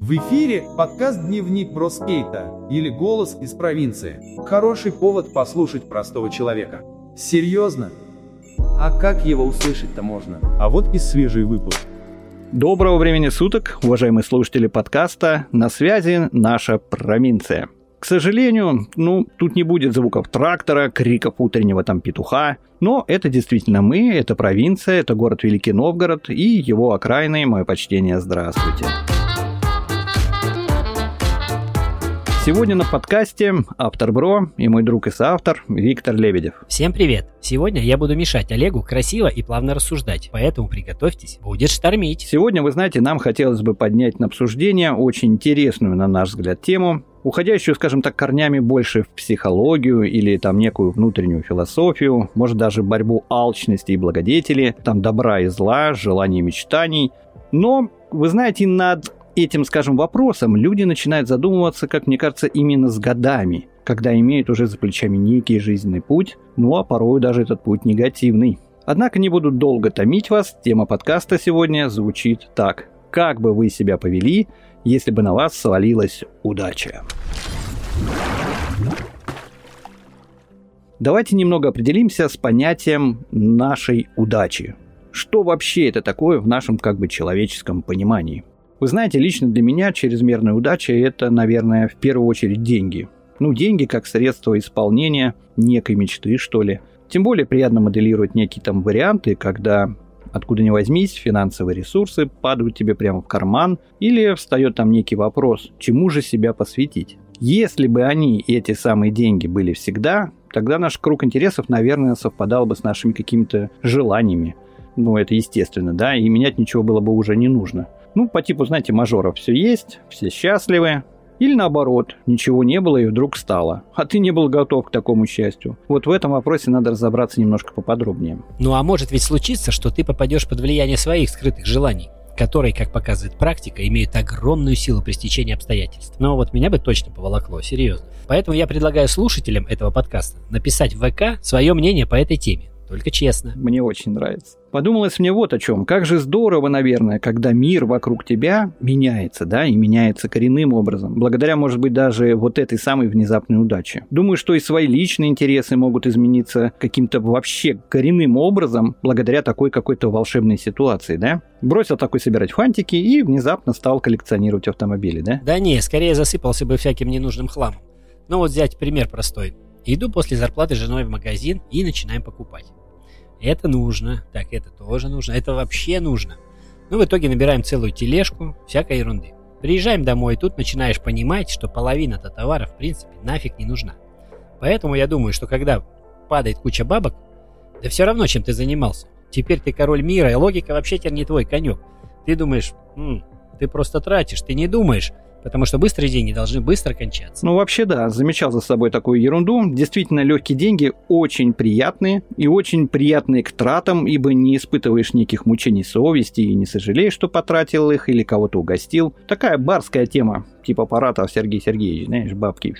В эфире подкаст «Дневник Броскейта» или «Голос из провинции». Хороший повод послушать простого человека. Серьезно? А как его услышать-то можно? А вот и свежий выпуск. Доброго времени суток, уважаемые слушатели подкаста. На связи наша провинция. К сожалению, ну, тут не будет звуков трактора, криков утреннего там петуха, но это действительно мы, это провинция, это город Великий Новгород и его окраины. Мое почтение, здравствуйте. Сегодня на подкасте автор Бро и мой друг и соавтор Виктор Лебедев. Всем привет! Сегодня я буду мешать Олегу красиво и плавно рассуждать, поэтому приготовьтесь, будет штормить. Сегодня, вы знаете, нам хотелось бы поднять на обсуждение очень интересную, на наш взгляд, тему, уходящую, скажем так, корнями больше в психологию или там некую внутреннюю философию, может даже борьбу алчности и благодетели, там добра и зла, желаний и мечтаний. Но, вы знаете, над этим, скажем, вопросом люди начинают задумываться, как мне кажется, именно с годами, когда имеют уже за плечами некий жизненный путь, ну а порой даже этот путь негативный. Однако не буду долго томить вас, тема подкаста сегодня звучит так. Как бы вы себя повели, если бы на вас свалилась удача? Давайте немного определимся с понятием нашей удачи. Что вообще это такое в нашем как бы человеческом понимании? Вы знаете, лично для меня чрезмерная удача – это, наверное, в первую очередь деньги. Ну, деньги как средство исполнения некой мечты, что ли. Тем более приятно моделировать некие там варианты, когда откуда ни возьмись, финансовые ресурсы падают тебе прямо в карман, или встает там некий вопрос, чему же себя посвятить. Если бы они, эти самые деньги, были всегда, тогда наш круг интересов, наверное, совпадал бы с нашими какими-то желаниями. Ну, это естественно, да, и менять ничего было бы уже не нужно. Ну, по типу, знаете, мажоров все есть, все счастливы. Или наоборот, ничего не было и вдруг стало. А ты не был готов к такому счастью. Вот в этом вопросе надо разобраться немножко поподробнее. Ну а может ведь случиться, что ты попадешь под влияние своих скрытых желаний которые, как показывает практика, имеют огромную силу при стечении обстоятельств. Но вот меня бы точно поволокло, серьезно. Поэтому я предлагаю слушателям этого подкаста написать в ВК свое мнение по этой теме. Только честно. Мне очень нравится. Подумалось мне вот о чем. Как же здорово, наверное, когда мир вокруг тебя меняется, да, и меняется коренным образом. Благодаря, может быть, даже вот этой самой внезапной удаче. Думаю, что и свои личные интересы могут измениться каким-то вообще коренным образом благодаря такой какой-то волшебной ситуации, да? Бросил такой собирать фантики и внезапно стал коллекционировать автомобили, да? Да не, скорее засыпался бы всяким ненужным хламом. Ну вот взять пример простой. Иду после зарплаты с женой в магазин и начинаем покупать. Это нужно, так это тоже нужно, это вообще нужно. Ну, в итоге набираем целую тележку всякой ерунды. Приезжаем домой, и тут начинаешь понимать, что половина-то товара в принципе нафиг не нужна. Поэтому я думаю, что когда падает куча бабок, да все равно, чем ты занимался. Теперь ты король мира, и логика вообще теперь не твой конек. Ты думаешь, М, ты просто тратишь, ты не думаешь, Потому что быстрые деньги должны быстро кончаться. Ну, вообще, да, замечал за собой такую ерунду. Действительно, легкие деньги очень приятные и очень приятные к тратам, ибо не испытываешь никаких мучений совести и не сожалеешь, что потратил их или кого-то угостил. Такая барская тема, типа аппарата Сергей Сергеевич, знаешь, бабки.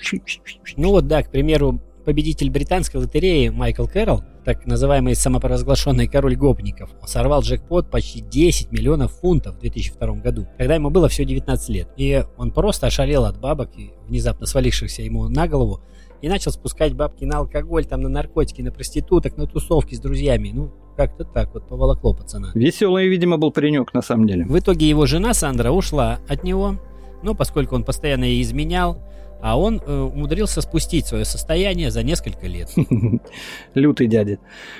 Ну вот, да, к примеру, победитель британской лотереи Майкл Кэрролл, так называемый самопровозглашенный король гопников, сорвал джекпот почти 10 миллионов фунтов в 2002 году, когда ему было всего 19 лет. И он просто ошалел от бабок, внезапно свалившихся ему на голову, и начал спускать бабки на алкоголь, там, на наркотики, на проституток, на тусовки с друзьями. Ну, как-то так вот поволокло пацана. Веселый, видимо, был паренек на самом деле. В итоге его жена Сандра ушла от него, но поскольку он постоянно ей изменял, а он э, умудрился спустить свое состояние за несколько лет. Лютый дядя.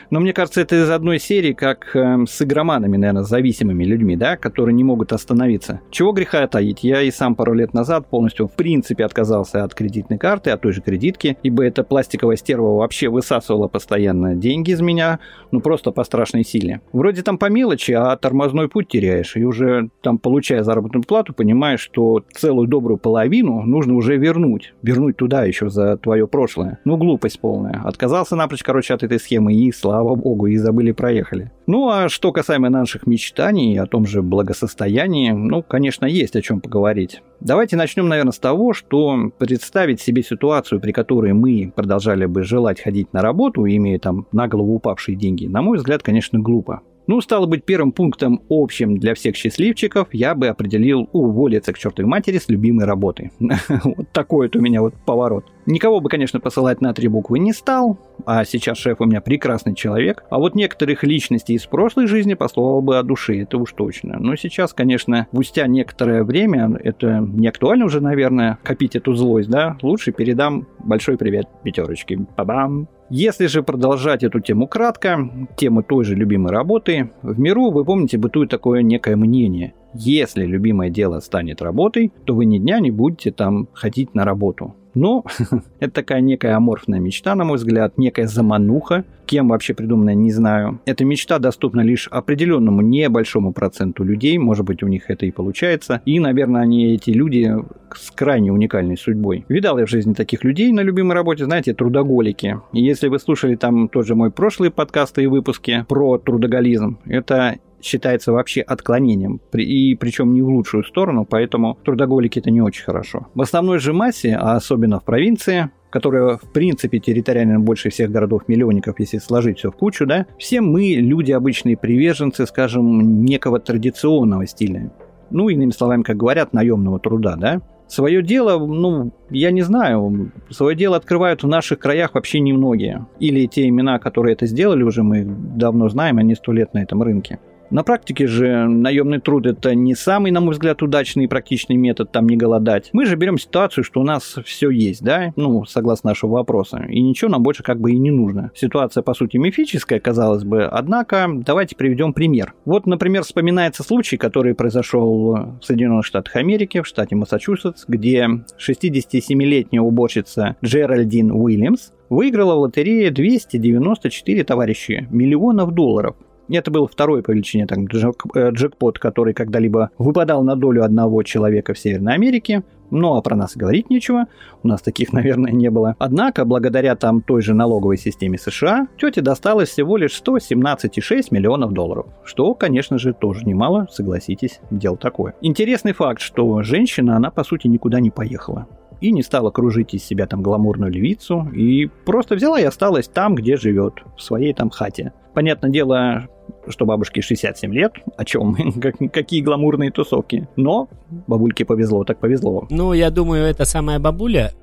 Но мне кажется, это из одной серии, как э, с игроманами, наверное, зависимыми людьми, да, которые не могут остановиться. Чего греха таить? Я и сам пару лет назад полностью, в принципе, отказался от кредитной карты, от той же кредитки, ибо эта пластиковая стерва вообще высасывала постоянно деньги из меня, ну просто по страшной силе. Вроде там по мелочи, а тормозной путь теряешь, и уже там, получая заработную плату, понимаешь, что целую добрую половину нужно уже вернуть вернуть. Вернуть туда еще за твое прошлое. Ну, глупость полная. Отказался напрочь, короче, от этой схемы и, слава богу, и забыли, проехали. Ну, а что касаемо наших мечтаний, о том же благосостоянии, ну, конечно, есть о чем поговорить. Давайте начнем, наверное, с того, что представить себе ситуацию, при которой мы продолжали бы желать ходить на работу, имея там на голову упавшие деньги, на мой взгляд, конечно, глупо. Ну, стало быть, первым пунктом общим для всех счастливчиков я бы определил уволиться к чертовой матери с любимой работы. Вот такой вот у меня вот поворот. Никого бы, конечно, посылать на три буквы не стал, а сейчас шеф у меня прекрасный человек, а вот некоторых личностей из прошлой жизни послал бы от души, это уж точно. Но сейчас, конечно, спустя некоторое время, это не актуально уже, наверное, копить эту злость, да, лучше передам большой привет пятерочке. Па-бам! Если же продолжать эту тему кратко, тему той же любимой работы, в миру, вы помните, бытует такое некое мнение. Если любимое дело станет работой, то вы ни дня не будете там ходить на работу. Но это такая некая аморфная мечта, на мой взгляд, некая замануха, кем вообще придуманная, не знаю. Эта мечта доступна лишь определенному небольшому проценту людей, может быть, у них это и получается. И, наверное, они, эти люди, с крайне уникальной судьбой. Видал я в жизни таких людей на любимой работе, знаете, трудоголики. И если вы слушали там тоже мой прошлый подкасты и выпуски про трудоголизм, это считается вообще отклонением, и причем не в лучшую сторону, поэтому трудоголики это не очень хорошо. В основной же массе, а особенно в провинции, которая, в принципе, территориально больше всех городов-миллионников, если сложить все в кучу, да, все мы, люди обычные приверженцы, скажем, некого традиционного стиля. Ну, иными словами, как говорят, наемного труда, да. Свое дело, ну, я не знаю, свое дело открывают в наших краях вообще немногие. Или те имена, которые это сделали уже, мы давно знаем, они сто лет на этом рынке. На практике же наемный труд это не самый, на мой взгляд, удачный и практичный метод там не голодать. Мы же берем ситуацию, что у нас все есть, да, ну, согласно нашего вопроса, и ничего нам больше как бы и не нужно. Ситуация, по сути, мифическая, казалось бы, однако давайте приведем пример. Вот, например, вспоминается случай, который произошел в Соединенных Штатах Америки, в штате Массачусетс, где 67-летняя уборщица Джеральдин Уильямс выиграла в лотерее 294 товарищи миллионов долларов. Это был второй по величине так, джек, э, джекпот, который когда-либо выпадал на долю одного человека в Северной Америке. Ну, а про нас говорить нечего. У нас таких, наверное, не было. Однако, благодаря там той же налоговой системе США, тете досталось всего лишь 117,6 миллионов долларов. Что, конечно же, тоже немало, согласитесь, дело такое. Интересный факт, что женщина, она, по сути, никуда не поехала и не стала кружить из себя там гламурную львицу, и просто взяла и осталась там, где живет, в своей там хате. Понятное дело, что бабушке 67 лет, о чем, как, какие гламурные тусовки. Но бабульке повезло, так повезло. Ну, я думаю, эта самая бабуля,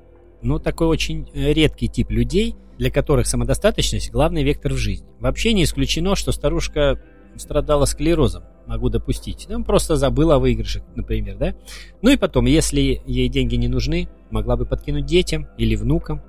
ну, такой очень э, редкий тип людей, для которых самодостаточность – главный вектор в жизни. Вообще не исключено, что старушка страдала склерозом, могу допустить. Ну, просто забыла о выигрыше, например, да? Ну и потом, если ей деньги не нужны, могла бы подкинуть детям или внукам.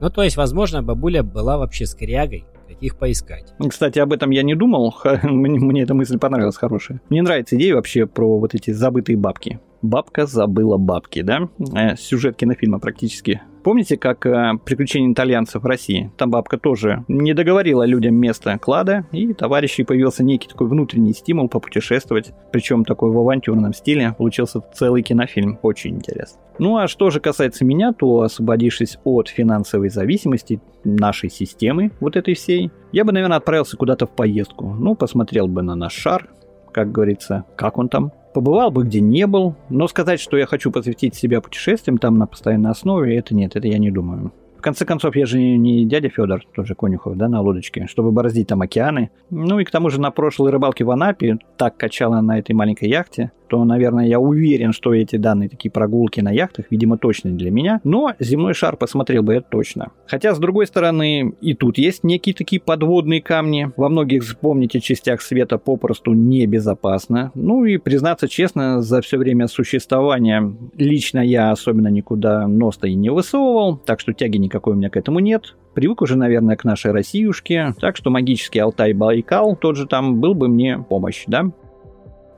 Ну, то есть, возможно, бабуля была вообще скрягой, каких поискать. Кстати, об этом я не думал, мне, мне эта мысль понравилась хорошая. Мне нравится идея вообще про вот эти забытые бабки. Бабка забыла бабки, да? Э, сюжет кинофильма практически Помните, как э, «Приключения итальянцев в России»? Там бабка тоже не договорила людям место клада, и товарищей появился некий такой внутренний стимул попутешествовать, причем такой в авантюрном стиле. Получился целый кинофильм, очень интересно. Ну а что же касается меня, то освободившись от финансовой зависимости нашей системы, вот этой всей, я бы, наверное, отправился куда-то в поездку. Ну, посмотрел бы на наш шар, как говорится, как он там, побывал бы где не был, но сказать, что я хочу посвятить себя путешествиям там на постоянной основе, это нет, это я не думаю конце концов, я же не дядя Федор, тоже Конюхов, да, на лодочке, чтобы бороздить там океаны. Ну и к тому же на прошлой рыбалке в Анапе так качала на этой маленькой яхте, то, наверное, я уверен, что эти данные такие прогулки на яхтах, видимо, точно для меня. Но земной шар посмотрел бы это точно. Хотя, с другой стороны, и тут есть некие такие подводные камни. Во многих, вспомните, частях света попросту небезопасно. Ну и, признаться честно, за все время существования лично я особенно никуда носа и не высовывал, так что тяги никакой никакой у меня к этому нет. Привык уже, наверное, к нашей Россиюшке, так что магический Алтай-Байкал тот же там был бы мне помощь, да?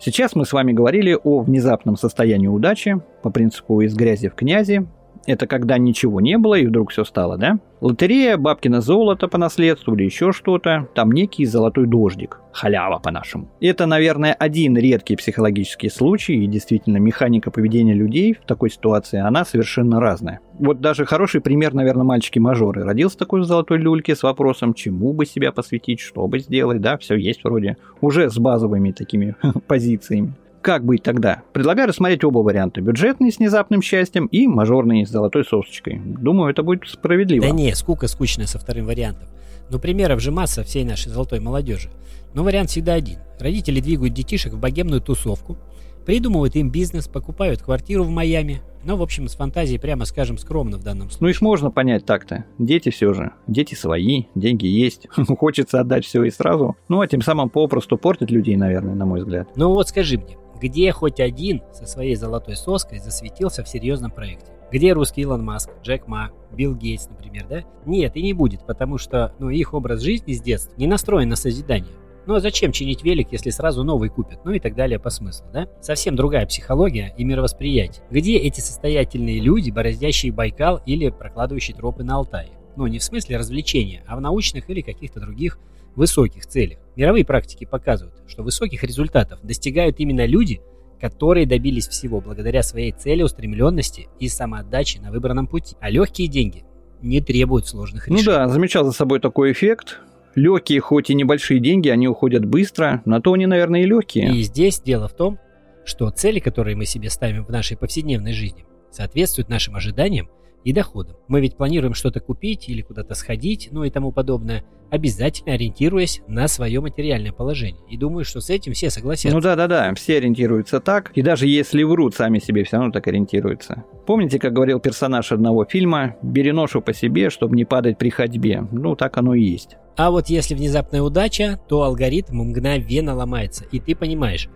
Сейчас мы с вами говорили о внезапном состоянии удачи по принципу из грязи в князи, это когда ничего не было и вдруг все стало, да? Лотерея, бабкино золото по наследству или еще что-то. Там некий золотой дождик. Халява по-нашему. Это, наверное, один редкий психологический случай, и действительно механика поведения людей в такой ситуации, она совершенно разная. Вот даже хороший пример, наверное, мальчики-мажоры. Родился такой в золотой люльке с вопросом, чему бы себя посвятить, что бы сделать, да, все есть вроде. Уже с базовыми такими позициями. Как быть тогда? Предлагаю рассмотреть оба варианта. Бюджетный с внезапным счастьем и мажорный с золотой сосочкой. Думаю, это будет справедливо. Да не, скука скучная со вторым вариантом. Но примеров же масса всей нашей золотой молодежи. Но вариант всегда один. Родители двигают детишек в богемную тусовку, придумывают им бизнес, покупают квартиру в Майами. Но, в общем, с фантазией, прямо скажем, скромно в данном случае. Ну их можно понять так-то. Дети все же. Дети свои, деньги есть. Хочется отдать все и сразу. Ну, а тем самым попросту портит людей, наверное, на мой взгляд. Ну вот скажи мне, где хоть один со своей золотой соской засветился в серьезном проекте? Где русский Илон Маск, Джек Ма, Билл Гейтс, например, да? Нет, и не будет, потому что ну, их образ жизни с детства не настроен на созидание. Ну а зачем чинить велик, если сразу новый купят? Ну и так далее по смыслу, да? Совсем другая психология и мировосприятие. Где эти состоятельные люди, бороздящие Байкал или прокладывающие тропы на Алтае? Ну не в смысле развлечения, а в научных или каких-то других высоких целях. Мировые практики показывают, что высоких результатов достигают именно люди, которые добились всего благодаря своей целеустремленности и самоотдаче на выбранном пути. А легкие деньги не требуют сложных решений. Ну да, замечал за собой такой эффект. Легкие, хоть и небольшие деньги, они уходят быстро, на то они, наверное, и легкие. И здесь дело в том, что цели, которые мы себе ставим в нашей повседневной жизни, соответствуют нашим ожиданиям и доходам. Мы ведь планируем что-то купить или куда-то сходить, ну и тому подобное, обязательно ориентируясь на свое материальное положение. И думаю, что с этим все согласятся. Ну да-да-да, все ориентируются так, и даже если врут, сами себе все равно так ориентируются. Помните, как говорил персонаж одного фильма, «Бери ношу по себе, чтобы не падать при ходьбе». Ну, так оно и есть. А вот если внезапная удача, то алгоритм мгновенно ломается, и ты понимаешь,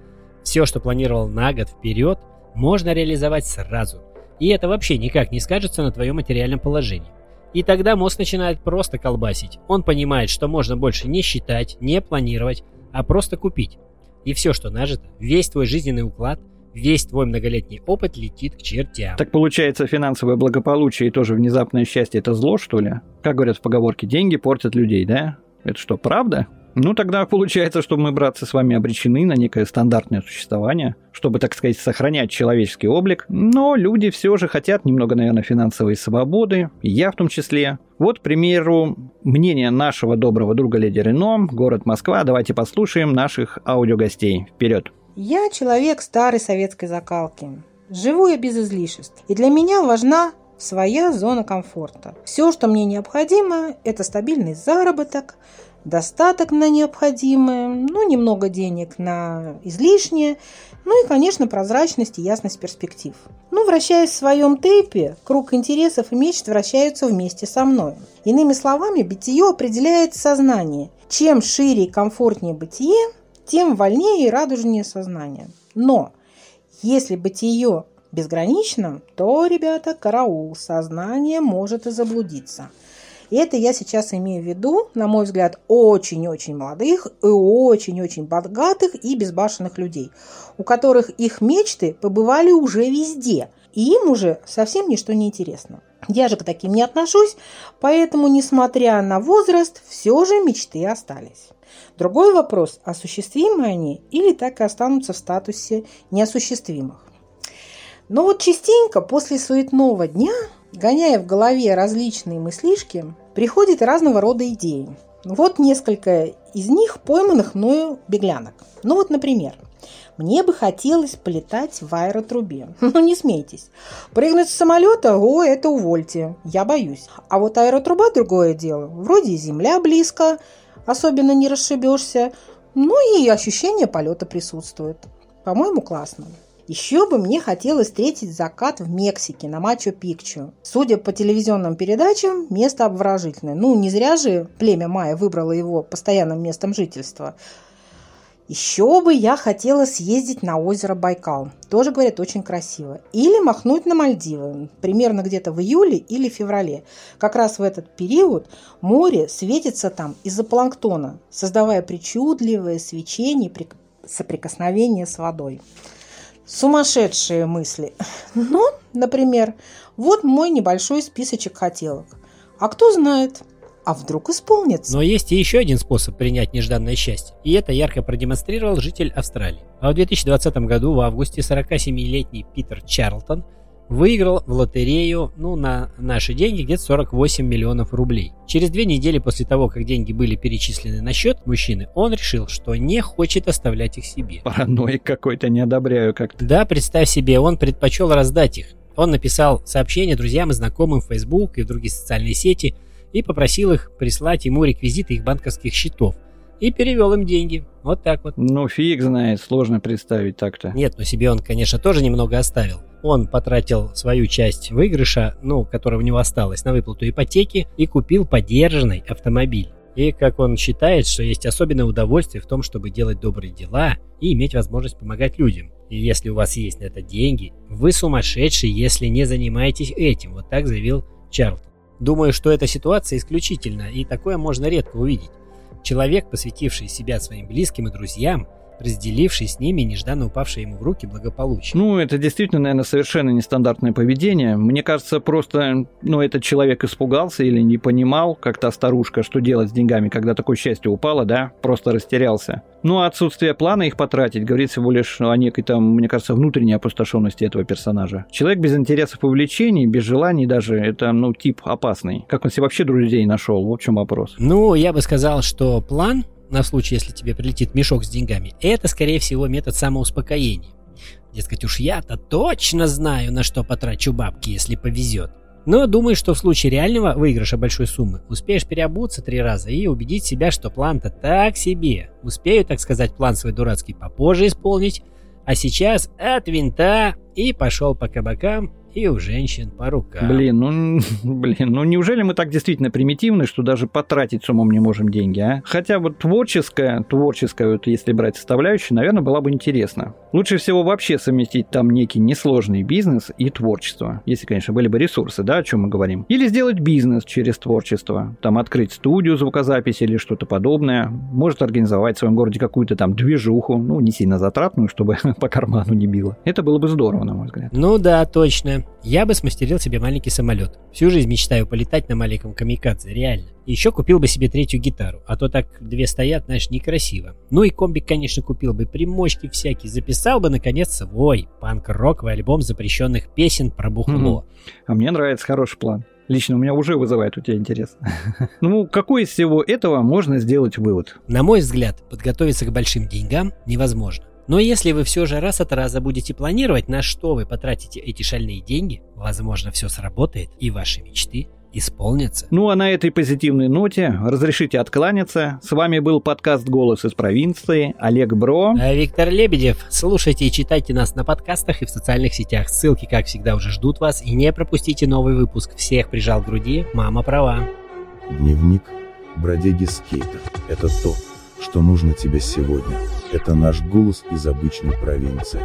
все, что планировал на год вперед, можно реализовать сразу – и это вообще никак не скажется на твоем материальном положении. И тогда мозг начинает просто колбасить. Он понимает, что можно больше не считать, не планировать, а просто купить. И все, что нажито, весь твой жизненный уклад, весь твой многолетний опыт летит к чертям. Так получается, финансовое благополучие и тоже внезапное счастье – это зло, что ли? Как говорят в поговорке, деньги портят людей, да? Это что, правда? Ну, тогда получается, что мы, братцы, с вами обречены на некое стандартное существование, чтобы, так сказать, сохранять человеческий облик. Но люди все же хотят немного, наверное, финансовой свободы, я в том числе. Вот, к примеру, мнение нашего доброго друга Леди Рено, город Москва. Давайте послушаем наших аудиогостей. Вперед! Я человек старой советской закалки. Живу я без излишеств. И для меня важна своя зона комфорта. Все, что мне необходимо, это стабильный заработок, достаток на необходимое, ну, немного денег на излишнее, ну и, конечно, прозрачность и ясность перспектив. Ну, вращаясь в своем тейпе, круг интересов и мечт вращаются вместе со мной. Иными словами, бытие определяет сознание. Чем шире и комфортнее бытие, тем вольнее и радужнее сознание. Но если бытие безгранично, то, ребята, караул, сознание может и заблудиться – и это я сейчас имею в виду, на мой взгляд, очень-очень молодых и очень-очень богатых и безбашенных людей, у которых их мечты побывали уже везде, и им уже совсем ничто не интересно. Я же к таким не отношусь, поэтому, несмотря на возраст, все же мечты остались. Другой вопрос, осуществимы они или так и останутся в статусе неосуществимых. Но вот частенько после суетного дня гоняя в голове различные мыслишки, приходят разного рода идеи. Вот несколько из них пойманных мною беглянок. Ну вот, например, мне бы хотелось полетать в аэротрубе. Ну, не смейтесь. Прыгнуть с самолета, о, это увольте. Я боюсь. А вот аэротруба другое дело. Вроде земля близко, особенно не расшибешься. Ну и ощущение полета присутствует. По-моему, классно. Еще бы мне хотелось встретить закат в Мексике на Мачо-Пикчу. Судя по телевизионным передачам, место обворожительное. Ну, не зря же племя Майя выбрало его постоянным местом жительства. Еще бы я хотела съездить на озеро Байкал. Тоже, говорят, очень красиво. Или махнуть на Мальдивы. Примерно где-то в июле или феврале. Как раз в этот период море светится там из-за планктона, создавая причудливое свечение при соприкосновении с водой. Сумасшедшие мысли. Ну, например, вот мой небольшой списочек хотелок. А кто знает, а вдруг исполнится. Но есть и еще один способ принять нежданное счастье, и это ярко продемонстрировал житель Австралии. А в 2020 году в августе 47-летний Питер Чарлтон – выиграл в лотерею, ну, на наши деньги, где-то 48 миллионов рублей. Через две недели после того, как деньги были перечислены на счет мужчины, он решил, что не хочет оставлять их себе. Параноик какой-то, не одобряю как-то. Да, представь себе, он предпочел раздать их. Он написал сообщение друзьям и знакомым в Facebook и в другие социальные сети и попросил их прислать ему реквизиты их банковских счетов, и перевел им деньги. Вот так вот. Ну, фиг знает, сложно представить так-то. Нет, но себе он, конечно, тоже немного оставил. Он потратил свою часть выигрыша, ну, которая у него осталась, на выплату ипотеки и купил подержанный автомобиль. И как он считает, что есть особенное удовольствие в том, чтобы делать добрые дела и иметь возможность помогать людям. И если у вас есть на это деньги, вы сумасшедший, если не занимаетесь этим. Вот так заявил Чарльтон. Думаю, что эта ситуация исключительна, и такое можно редко увидеть. Человек, посвятивший себя своим близким и друзьям, разделивший с ними нежданно упавшее ему в руки благополучие. Ну, это действительно, наверное, совершенно нестандартное поведение. Мне кажется, просто, ну, этот человек испугался или не понимал, как та старушка, что делать с деньгами, когда такое счастье упало, да, просто растерялся. Ну, а отсутствие плана их потратить говорит всего лишь о некой там, мне кажется, внутренней опустошенности этого персонажа. Человек без интересов и увлечений, без желаний даже, это, ну, тип опасный. Как он себе вообще друзей нашел? Вот в чем вопрос. Ну, я бы сказал, что план на случай, если тебе прилетит мешок с деньгами, это, скорее всего, метод самоуспокоения. Дескать, уж я-то точно знаю, на что потрачу бабки, если повезет. Но думаю, что в случае реального выигрыша большой суммы успеешь переобуться три раза и убедить себя, что план-то так себе. Успею, так сказать, план свой дурацкий попозже исполнить, а сейчас от винта и пошел по кабакам и у женщин по рукам. Блин, ну, блин, ну неужели мы так действительно примитивны, что даже потратить с умом не можем деньги, а? Хотя вот творческая, творческая, вот если брать составляющую, наверное, была бы интересно. Лучше всего вообще совместить там некий несложный бизнес и творчество, если, конечно, были бы ресурсы, да, о чем мы говорим. Или сделать бизнес через творчество, там открыть студию звукозаписи или что-то подобное, может организовать в своем городе какую-то там движуху, ну, не сильно затратную, чтобы по карману не било. Это было бы здорово, на мой взгляд. Ну да, точно. Я бы смастерил себе маленький самолет. Всю жизнь мечтаю полетать на маленьком камикадзе, реально. Еще купил бы себе третью гитару, а то так две стоят, знаешь, некрасиво. Ну и комбик, конечно, купил бы, примочки всякие, записал бы, наконец, свой панк-роковый альбом запрещенных песен про бухло. А мне нравится хороший план. Лично у меня уже вызывает у тебя интерес. Ну, какой из всего этого можно сделать вывод? На мой взгляд, подготовиться к большим деньгам невозможно. Но если вы все же раз от раза будете планировать, на что вы потратите эти шальные деньги, возможно, все сработает и ваши мечты исполнятся. Ну а на этой позитивной ноте разрешите откланяться. С вами был подкаст «Голос из провинции». Олег Бро. А Виктор Лебедев. Слушайте и читайте нас на подкастах и в социальных сетях. Ссылки, как всегда, уже ждут вас. И не пропустите новый выпуск. Всех прижал к груди. Мама права. Дневник бродяги скейта. Это то, что нужно тебе сегодня. Это наш голос из обычной провинции.